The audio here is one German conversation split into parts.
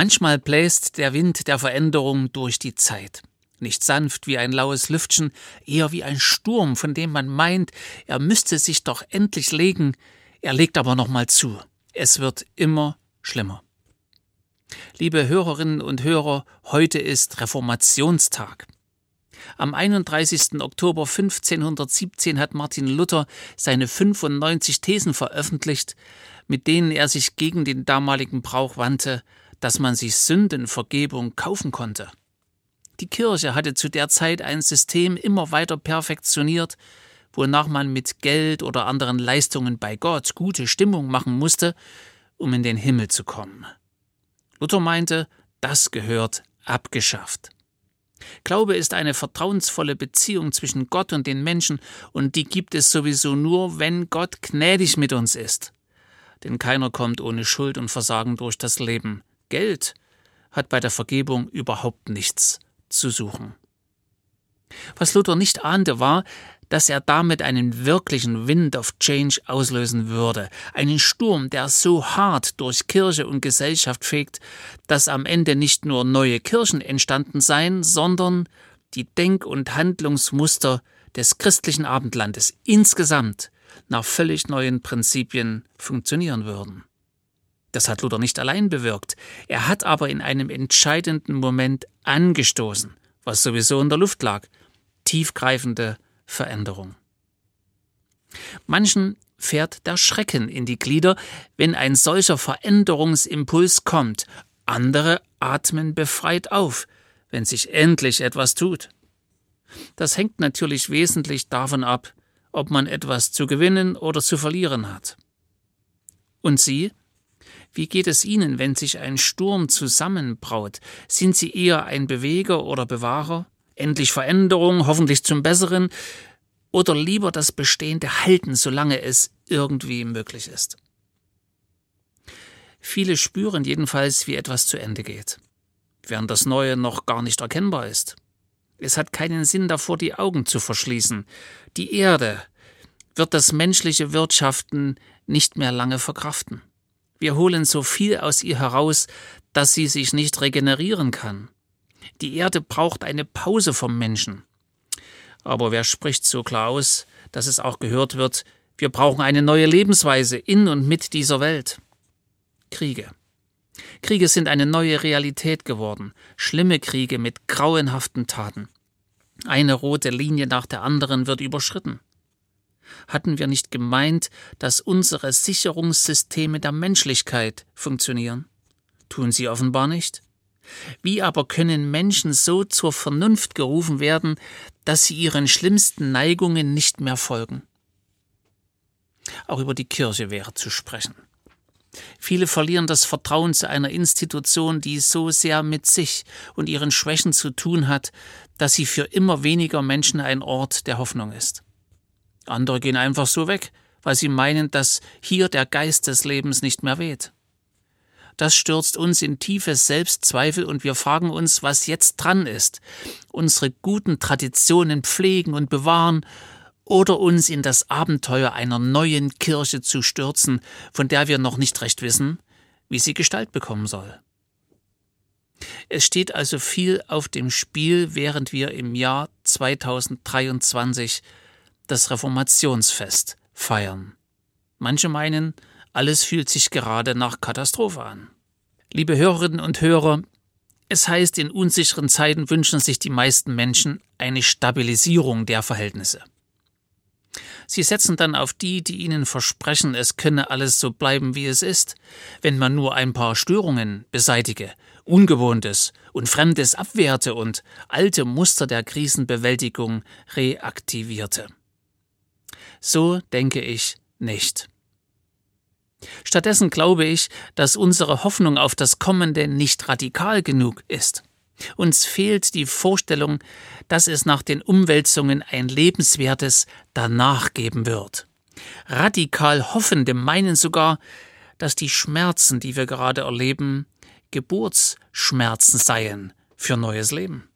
Manchmal bläst der Wind der Veränderung durch die Zeit. Nicht sanft wie ein laues Lüftchen, eher wie ein Sturm, von dem man meint, er müsste sich doch endlich legen, er legt aber nochmal zu. Es wird immer schlimmer. Liebe Hörerinnen und Hörer, heute ist Reformationstag. Am 31. Oktober 1517 hat Martin Luther seine 95 Thesen veröffentlicht, mit denen er sich gegen den damaligen Brauch wandte, dass man sich Sündenvergebung kaufen konnte. Die Kirche hatte zu der Zeit ein System immer weiter perfektioniert, wonach man mit Geld oder anderen Leistungen bei Gott gute Stimmung machen musste, um in den Himmel zu kommen. Luther meinte, das gehört abgeschafft. Glaube ist eine vertrauensvolle Beziehung zwischen Gott und den Menschen, und die gibt es sowieso nur, wenn Gott gnädig mit uns ist. Denn keiner kommt ohne Schuld und Versagen durch das Leben. Geld hat bei der Vergebung überhaupt nichts zu suchen. Was Luther nicht ahnte, war, dass er damit einen wirklichen Wind of Change auslösen würde, einen Sturm, der so hart durch Kirche und Gesellschaft fegt, dass am Ende nicht nur neue Kirchen entstanden seien, sondern die Denk- und Handlungsmuster des christlichen Abendlandes insgesamt nach völlig neuen Prinzipien funktionieren würden. Das hat Luther nicht allein bewirkt, er hat aber in einem entscheidenden Moment angestoßen, was sowieso in der Luft lag, tiefgreifende Veränderung. Manchen fährt der Schrecken in die Glieder, wenn ein solcher Veränderungsimpuls kommt, andere atmen befreit auf, wenn sich endlich etwas tut. Das hängt natürlich wesentlich davon ab, ob man etwas zu gewinnen oder zu verlieren hat. Und Sie? Wie geht es Ihnen, wenn sich ein Sturm zusammenbraut? Sind Sie eher ein Beweger oder Bewahrer? Endlich Veränderung, hoffentlich zum Besseren? Oder lieber das Bestehende halten, solange es irgendwie möglich ist? Viele spüren jedenfalls, wie etwas zu Ende geht, während das Neue noch gar nicht erkennbar ist. Es hat keinen Sinn davor, die Augen zu verschließen. Die Erde wird das menschliche Wirtschaften nicht mehr lange verkraften. Wir holen so viel aus ihr heraus, dass sie sich nicht regenerieren kann. Die Erde braucht eine Pause vom Menschen. Aber wer spricht so klar aus, dass es auch gehört wird, wir brauchen eine neue Lebensweise in und mit dieser Welt. Kriege. Kriege sind eine neue Realität geworden, schlimme Kriege mit grauenhaften Taten. Eine rote Linie nach der anderen wird überschritten. Hatten wir nicht gemeint, dass unsere Sicherungssysteme der Menschlichkeit funktionieren? Tun sie offenbar nicht. Wie aber können Menschen so zur Vernunft gerufen werden, dass sie ihren schlimmsten Neigungen nicht mehr folgen? Auch über die Kirche wäre zu sprechen. Viele verlieren das Vertrauen zu einer Institution, die so sehr mit sich und ihren Schwächen zu tun hat, dass sie für immer weniger Menschen ein Ort der Hoffnung ist. Andere gehen einfach so weg, weil sie meinen, dass hier der Geist des Lebens nicht mehr weht. Das stürzt uns in tiefe Selbstzweifel und wir fragen uns, was jetzt dran ist. Unsere guten Traditionen pflegen und bewahren oder uns in das Abenteuer einer neuen Kirche zu stürzen, von der wir noch nicht recht wissen, wie sie Gestalt bekommen soll. Es steht also viel auf dem Spiel, während wir im Jahr 2023 das Reformationsfest feiern. Manche meinen, alles fühlt sich gerade nach Katastrophe an. Liebe Hörerinnen und Hörer, es heißt, in unsicheren Zeiten wünschen sich die meisten Menschen eine Stabilisierung der Verhältnisse. Sie setzen dann auf die, die ihnen versprechen, es könne alles so bleiben, wie es ist, wenn man nur ein paar Störungen beseitige, Ungewohntes und Fremdes abwehrte und alte Muster der Krisenbewältigung reaktivierte. So denke ich nicht. Stattdessen glaube ich, dass unsere Hoffnung auf das Kommende nicht radikal genug ist. Uns fehlt die Vorstellung, dass es nach den Umwälzungen ein lebenswertes Danach geben wird. Radikal Hoffende meinen sogar, dass die Schmerzen, die wir gerade erleben, Geburtsschmerzen seien für neues Leben.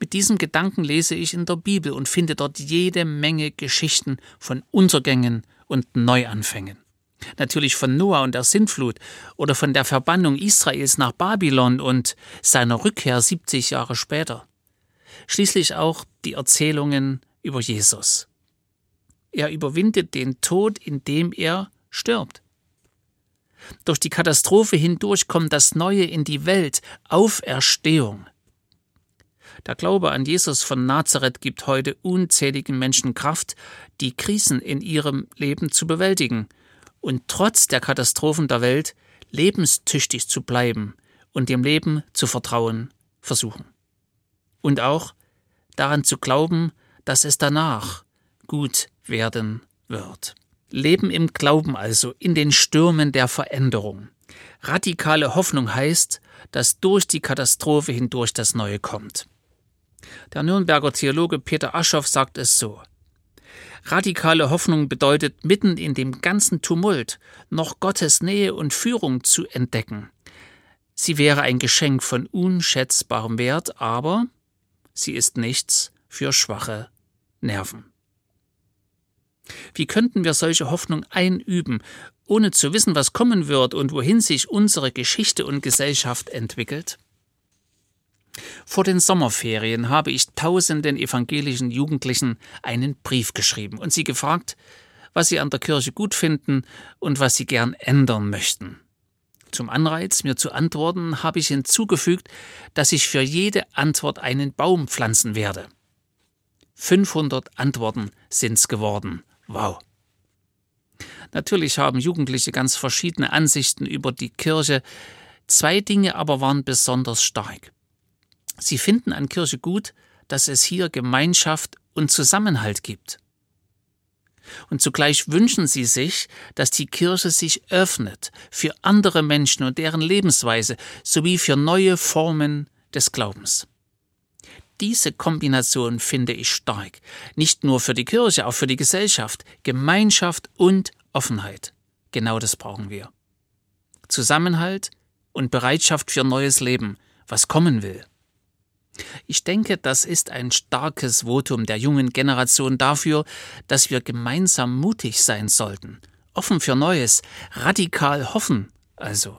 Mit diesem Gedanken lese ich in der Bibel und finde dort jede Menge Geschichten von Untergängen und Neuanfängen. Natürlich von Noah und der Sintflut oder von der Verbannung Israels nach Babylon und seiner Rückkehr 70 Jahre später. Schließlich auch die Erzählungen über Jesus. Er überwindet den Tod, indem er stirbt. Durch die Katastrophe hindurch kommt das Neue in die Welt, Auferstehung. Der Glaube an Jesus von Nazareth gibt heute unzähligen Menschen Kraft, die Krisen in ihrem Leben zu bewältigen und trotz der Katastrophen der Welt lebenstüchtig zu bleiben und dem Leben zu vertrauen versuchen. Und auch daran zu glauben, dass es danach gut werden wird. Leben im Glauben also, in den Stürmen der Veränderung. Radikale Hoffnung heißt, dass durch die Katastrophe hindurch das Neue kommt. Der Nürnberger Theologe Peter Aschoff sagt es so. Radikale Hoffnung bedeutet, mitten in dem ganzen Tumult noch Gottes Nähe und Führung zu entdecken. Sie wäre ein Geschenk von unschätzbarem Wert, aber sie ist nichts für schwache Nerven. Wie könnten wir solche Hoffnung einüben, ohne zu wissen, was kommen wird und wohin sich unsere Geschichte und Gesellschaft entwickelt? Vor den Sommerferien habe ich tausenden evangelischen Jugendlichen einen Brief geschrieben und sie gefragt, was sie an der Kirche gut finden und was sie gern ändern möchten. Zum Anreiz, mir zu antworten, habe ich hinzugefügt, dass ich für jede Antwort einen Baum pflanzen werde. 500 Antworten sind's geworden. Wow. Natürlich haben Jugendliche ganz verschiedene Ansichten über die Kirche, zwei Dinge aber waren besonders stark. Sie finden an Kirche gut, dass es hier Gemeinschaft und Zusammenhalt gibt. Und zugleich wünschen sie sich, dass die Kirche sich öffnet für andere Menschen und deren Lebensweise sowie für neue Formen des Glaubens. Diese Kombination finde ich stark. Nicht nur für die Kirche, auch für die Gesellschaft. Gemeinschaft und Offenheit. Genau das brauchen wir. Zusammenhalt und Bereitschaft für neues Leben, was kommen will. Ich denke, das ist ein starkes Votum der jungen Generation dafür, dass wir gemeinsam mutig sein sollten, offen für Neues, radikal hoffen also.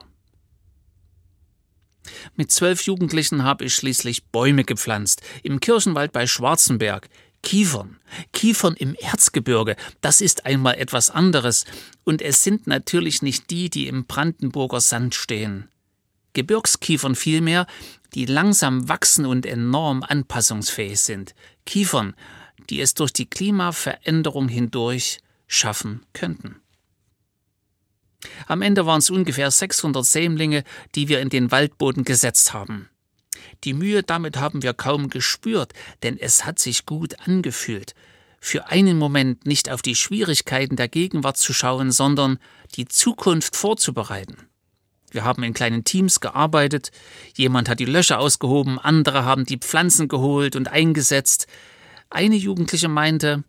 Mit zwölf Jugendlichen habe ich schließlich Bäume gepflanzt, im Kirchenwald bei Schwarzenberg, Kiefern, Kiefern im Erzgebirge, das ist einmal etwas anderes, und es sind natürlich nicht die, die im Brandenburger Sand stehen. Gebirgskiefern vielmehr, die langsam wachsen und enorm anpassungsfähig sind. Kiefern, die es durch die Klimaveränderung hindurch schaffen könnten. Am Ende waren es ungefähr 600 Sämlinge, die wir in den Waldboden gesetzt haben. Die Mühe damit haben wir kaum gespürt, denn es hat sich gut angefühlt, für einen Moment nicht auf die Schwierigkeiten der Gegenwart zu schauen, sondern die Zukunft vorzubereiten. Wir haben in kleinen Teams gearbeitet, jemand hat die Löcher ausgehoben, andere haben die Pflanzen geholt und eingesetzt. Eine Jugendliche meinte,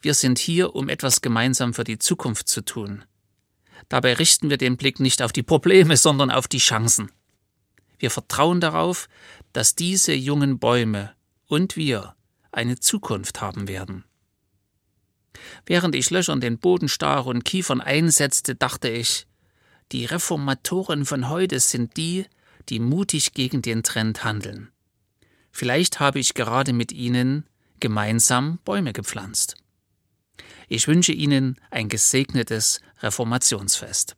wir sind hier, um etwas gemeinsam für die Zukunft zu tun. Dabei richten wir den Blick nicht auf die Probleme, sondern auf die Chancen. Wir vertrauen darauf, dass diese jungen Bäume und wir eine Zukunft haben werden. Während ich Löchern den Boden stach und Kiefern einsetzte, dachte ich, die Reformatoren von heute sind die, die mutig gegen den Trend handeln. Vielleicht habe ich gerade mit ihnen gemeinsam Bäume gepflanzt. Ich wünsche Ihnen ein gesegnetes Reformationsfest.